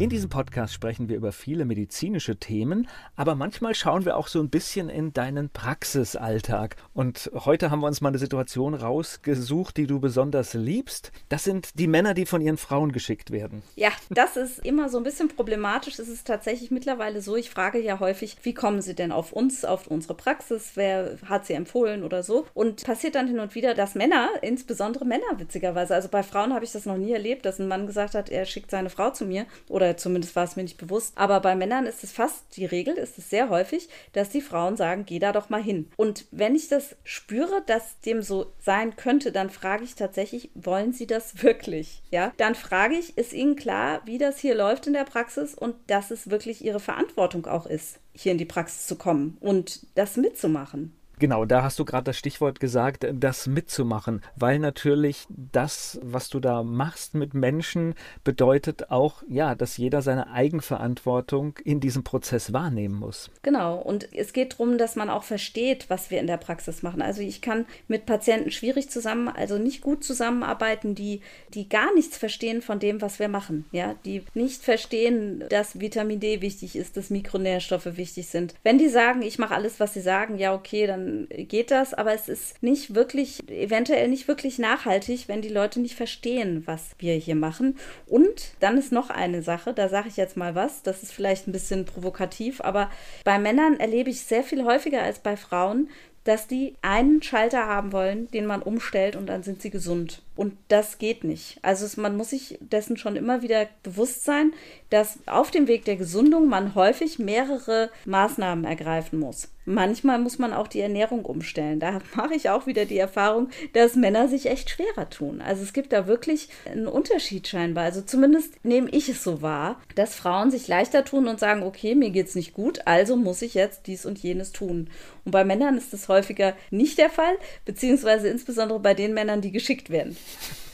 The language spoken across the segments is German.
In diesem Podcast sprechen wir über viele medizinische Themen, aber manchmal schauen wir auch so ein bisschen in deinen Praxisalltag. Und heute haben wir uns mal eine Situation rausgesucht, die du besonders liebst. Das sind die Männer, die von ihren Frauen geschickt werden. Ja, das ist immer so ein bisschen problematisch. Es ist tatsächlich mittlerweile so, ich frage ja häufig, wie kommen sie denn auf uns, auf unsere Praxis? Wer hat sie empfohlen oder so? Und passiert dann hin und wieder, dass Männer, insbesondere Männer witzigerweise, also bei Frauen habe ich das noch nie erlebt, dass ein Mann gesagt hat, er schickt seine Frau zu mir oder oder zumindest war es mir nicht bewusst. Aber bei Männern ist es fast die Regel, ist es sehr häufig, dass die Frauen sagen, geh da doch mal hin. Und wenn ich das spüre, dass dem so sein könnte, dann frage ich tatsächlich, wollen Sie das wirklich? Ja, dann frage ich, ist Ihnen klar, wie das hier läuft in der Praxis und dass es wirklich Ihre Verantwortung auch ist, hier in die Praxis zu kommen und das mitzumachen? Genau, da hast du gerade das Stichwort gesagt, das mitzumachen, weil natürlich das, was du da machst mit Menschen, bedeutet auch, ja, dass jeder seine Eigenverantwortung in diesem Prozess wahrnehmen muss. Genau, und es geht darum, dass man auch versteht, was wir in der Praxis machen. Also ich kann mit Patienten schwierig zusammen, also nicht gut zusammenarbeiten, die, die gar nichts verstehen von dem, was wir machen, ja, die nicht verstehen, dass Vitamin D wichtig ist, dass Mikronährstoffe wichtig sind. Wenn die sagen, ich mache alles, was sie sagen, ja, okay, dann geht das, aber es ist nicht wirklich, eventuell nicht wirklich nachhaltig, wenn die Leute nicht verstehen, was wir hier machen. Und dann ist noch eine Sache, da sage ich jetzt mal was, das ist vielleicht ein bisschen provokativ, aber bei Männern erlebe ich sehr viel häufiger als bei Frauen, dass die einen Schalter haben wollen, den man umstellt und dann sind sie gesund. Und das geht nicht. Also es, man muss sich dessen schon immer wieder bewusst sein, dass auf dem Weg der Gesundung man häufig mehrere Maßnahmen ergreifen muss. Manchmal muss man auch die Ernährung umstellen. Da mache ich auch wieder die Erfahrung, dass Männer sich echt schwerer tun. Also es gibt da wirklich einen Unterschied scheinbar. Also zumindest nehme ich es so wahr, dass Frauen sich leichter tun und sagen, okay, mir geht es nicht gut, also muss ich jetzt dies und jenes tun. Und bei Männern ist das häufiger nicht der Fall, beziehungsweise insbesondere bei den Männern, die geschickt werden.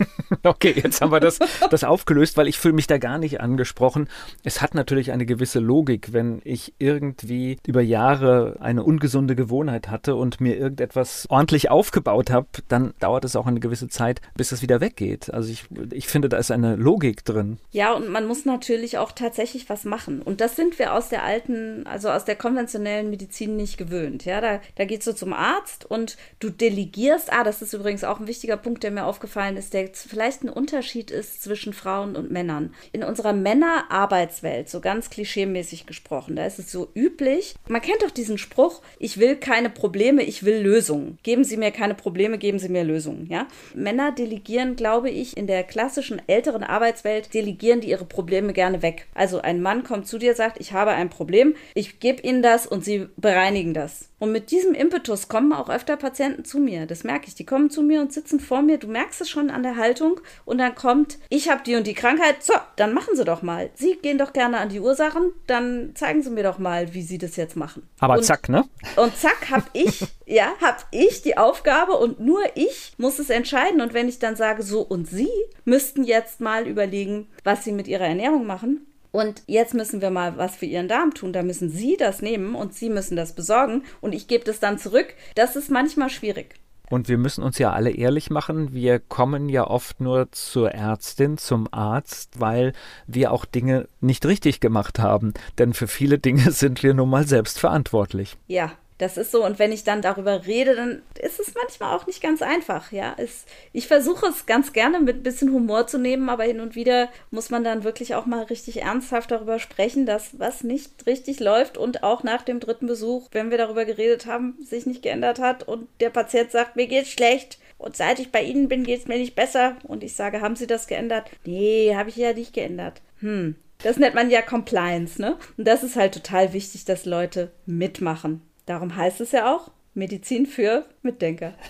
Okay, jetzt haben wir das, das aufgelöst, weil ich fühle mich da gar nicht angesprochen. Es hat natürlich eine gewisse Logik, wenn ich irgendwie über Jahre eine ungesunde Gewohnheit hatte und mir irgendetwas ordentlich aufgebaut habe, dann dauert es auch eine gewisse Zeit, bis es wieder weggeht. Also ich, ich finde, da ist eine Logik drin. Ja, und man muss natürlich auch tatsächlich was machen. Und das sind wir aus der alten, also aus der konventionellen Medizin nicht gewöhnt. Ja, da, da gehst du zum Arzt und du delegierst. Ah, das ist übrigens auch ein wichtiger Punkt, der mir aufgefallen ist, der vielleicht ein Unterschied ist zwischen Frauen und Männern. In unserer Männerarbeitswelt, so ganz klischeemäßig gesprochen, da ist es so üblich, man kennt doch diesen Spruch, ich will keine Probleme, ich will Lösungen. Geben Sie mir keine Probleme, geben Sie mir Lösungen, ja? Männer delegieren, glaube ich, in der klassischen älteren Arbeitswelt delegieren die ihre Probleme gerne weg. Also ein Mann kommt zu dir, sagt, ich habe ein Problem, ich gebe Ihnen das und Sie bereinigen das. Und mit diesem Impetus kommen auch öfter Patienten zu mir. Das merke ich. Die kommen zu mir und sitzen vor mir. Du merkst es schon an der Haltung. Und dann kommt, ich habe die und die Krankheit. So, dann machen Sie doch mal. Sie gehen doch gerne an die Ursachen. Dann zeigen Sie mir doch mal, wie Sie das jetzt machen. Aber und, zack, ne? Und zack, habe ich, ja, habe ich die Aufgabe und nur ich muss es entscheiden. Und wenn ich dann sage, so und Sie müssten jetzt mal überlegen, was Sie mit Ihrer Ernährung machen, und jetzt müssen wir mal was für Ihren Darm tun. Da müssen Sie das nehmen und Sie müssen das besorgen und ich gebe das dann zurück. Das ist manchmal schwierig. Und wir müssen uns ja alle ehrlich machen, wir kommen ja oft nur zur Ärztin, zum Arzt, weil wir auch Dinge nicht richtig gemacht haben. Denn für viele Dinge sind wir nun mal selbst verantwortlich. Ja, das ist so. Und wenn ich dann darüber rede, dann ist es manchmal auch nicht ganz einfach. Ja, es, ich versuche es ganz gerne mit ein bisschen Humor zu nehmen, aber hin und wieder muss man dann wirklich auch mal richtig ernsthaft darüber sprechen, dass was nicht richtig läuft und auch nach dem dritten Besuch, wenn wir darüber geredet haben, sich nicht geändert hat und der Patient sagt, mir geht's schlecht. Und seit ich bei Ihnen bin, geht es mir nicht besser. Und ich sage, haben Sie das geändert? Nee, habe ich ja nicht geändert. Hm, das nennt man ja Compliance, ne? Und das ist halt total wichtig, dass Leute mitmachen. Darum heißt es ja auch Medizin für Mitdenker.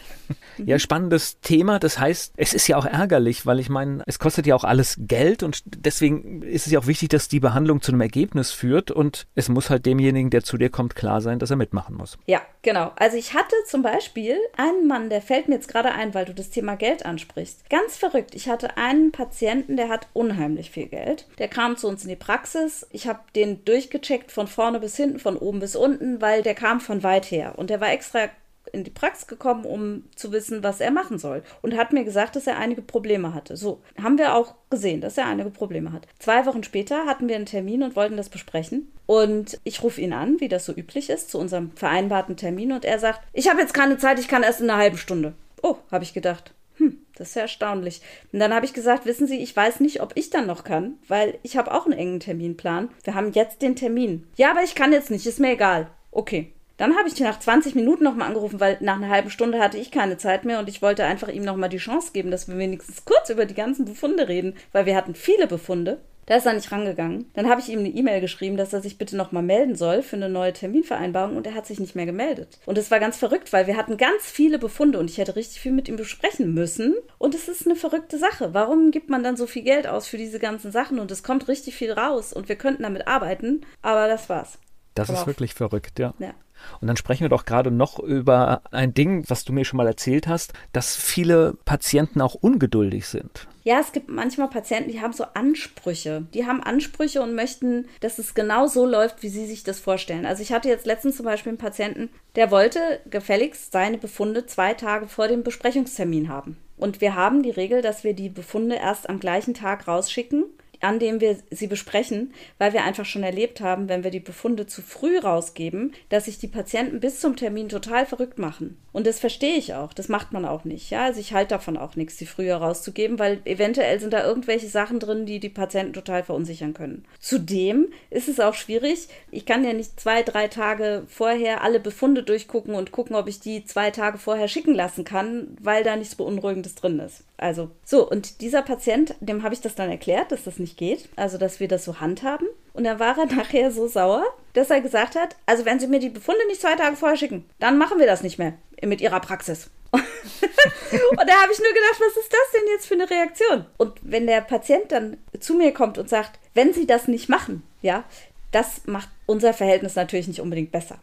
Ja, spannendes Thema. Das heißt, es ist ja auch ärgerlich, weil ich meine, es kostet ja auch alles Geld und deswegen ist es ja auch wichtig, dass die Behandlung zu einem Ergebnis führt und es muss halt demjenigen, der zu dir kommt, klar sein, dass er mitmachen muss. Ja, genau. Also ich hatte zum Beispiel einen Mann, der fällt mir jetzt gerade ein, weil du das Thema Geld ansprichst. Ganz verrückt. Ich hatte einen Patienten, der hat unheimlich viel Geld. Der kam zu uns in die Praxis. Ich habe den durchgecheckt von vorne bis hinten, von oben bis unten, weil der kam von weit her und der war extra in die Praxis gekommen, um zu wissen, was er machen soll. Und hat mir gesagt, dass er einige Probleme hatte. So, haben wir auch gesehen, dass er einige Probleme hat. Zwei Wochen später hatten wir einen Termin und wollten das besprechen. Und ich rufe ihn an, wie das so üblich ist, zu unserem vereinbarten Termin. Und er sagt, ich habe jetzt keine Zeit, ich kann erst in einer halben Stunde. Oh, habe ich gedacht. Hm, das ist ja erstaunlich. Und dann habe ich gesagt, wissen Sie, ich weiß nicht, ob ich dann noch kann, weil ich habe auch einen engen Terminplan. Wir haben jetzt den Termin. Ja, aber ich kann jetzt nicht, ist mir egal. Okay, dann habe ich nach 20 Minuten nochmal angerufen, weil nach einer halben Stunde hatte ich keine Zeit mehr und ich wollte einfach ihm nochmal die Chance geben, dass wir wenigstens kurz über die ganzen Befunde reden, weil wir hatten viele Befunde. Da ist er nicht rangegangen. Dann habe ich ihm eine E-Mail geschrieben, dass er sich bitte nochmal melden soll für eine neue Terminvereinbarung und er hat sich nicht mehr gemeldet. Und es war ganz verrückt, weil wir hatten ganz viele Befunde und ich hätte richtig viel mit ihm besprechen müssen. Und es ist eine verrückte Sache. Warum gibt man dann so viel Geld aus für diese ganzen Sachen und es kommt richtig viel raus und wir könnten damit arbeiten, aber das war's. Das aber ist wirklich verrückt, ja. ja. Und dann sprechen wir doch gerade noch über ein Ding, was du mir schon mal erzählt hast, dass viele Patienten auch ungeduldig sind. Ja, es gibt manchmal Patienten, die haben so Ansprüche. Die haben Ansprüche und möchten, dass es genau so läuft, wie sie sich das vorstellen. Also ich hatte jetzt letztens zum Beispiel einen Patienten, der wollte gefälligst seine Befunde zwei Tage vor dem Besprechungstermin haben. Und wir haben die Regel, dass wir die Befunde erst am gleichen Tag rausschicken an dem wir sie besprechen, weil wir einfach schon erlebt haben, wenn wir die Befunde zu früh rausgeben, dass sich die Patienten bis zum Termin total verrückt machen. Und das verstehe ich auch. Das macht man auch nicht. Ja, also ich halte davon auch nichts, die früher rauszugeben, weil eventuell sind da irgendwelche Sachen drin, die die Patienten total verunsichern können. Zudem ist es auch schwierig. Ich kann ja nicht zwei, drei Tage vorher alle Befunde durchgucken und gucken, ob ich die zwei Tage vorher schicken lassen kann, weil da nichts Beunruhigendes drin ist. Also, so, und dieser Patient, dem habe ich das dann erklärt, dass das nicht geht, also dass wir das so handhaben. Und dann war er nachher so sauer, dass er gesagt hat, also wenn Sie mir die Befunde nicht zwei Tage vorher schicken, dann machen wir das nicht mehr mit Ihrer Praxis. und da habe ich nur gedacht, was ist das denn jetzt für eine Reaktion? Und wenn der Patient dann zu mir kommt und sagt, wenn Sie das nicht machen, ja, das macht unser Verhältnis natürlich nicht unbedingt besser.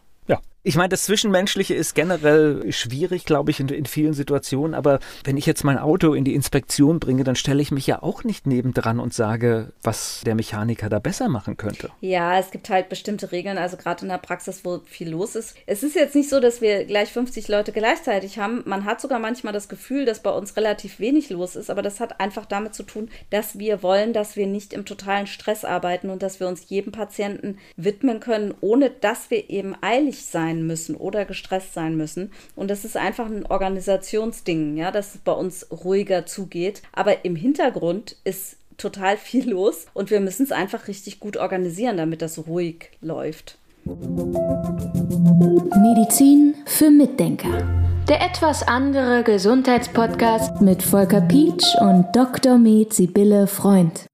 Ich meine, das Zwischenmenschliche ist generell schwierig, glaube ich, in, in, vielen Situationen. Aber wenn ich jetzt mein Auto in die Inspektion bringe, dann stelle ich mich ja auch nicht nebendran und sage, was der Mechaniker da besser machen könnte. Ja, es gibt halt bestimmte Regeln, also gerade in der Praxis, wo viel los ist. Es ist jetzt nicht so, dass wir gleich 50 Leute gleichzeitig haben. Man hat sogar manchmal das Gefühl, dass bei uns relativ wenig los ist. Aber das hat einfach damit zu tun, dass wir wollen, dass wir nicht im totalen Stress arbeiten und dass wir uns jedem Patienten widmen können, ohne dass wir eben eilig sein sein müssen oder gestresst sein müssen. Und das ist einfach ein Organisationsding, ja, dass es bei uns ruhiger zugeht. Aber im Hintergrund ist total viel los und wir müssen es einfach richtig gut organisieren, damit das ruhig läuft. Medizin für Mitdenker. Der etwas andere Gesundheitspodcast mit Volker Pietsch und Dr. Med Sibylle Freund.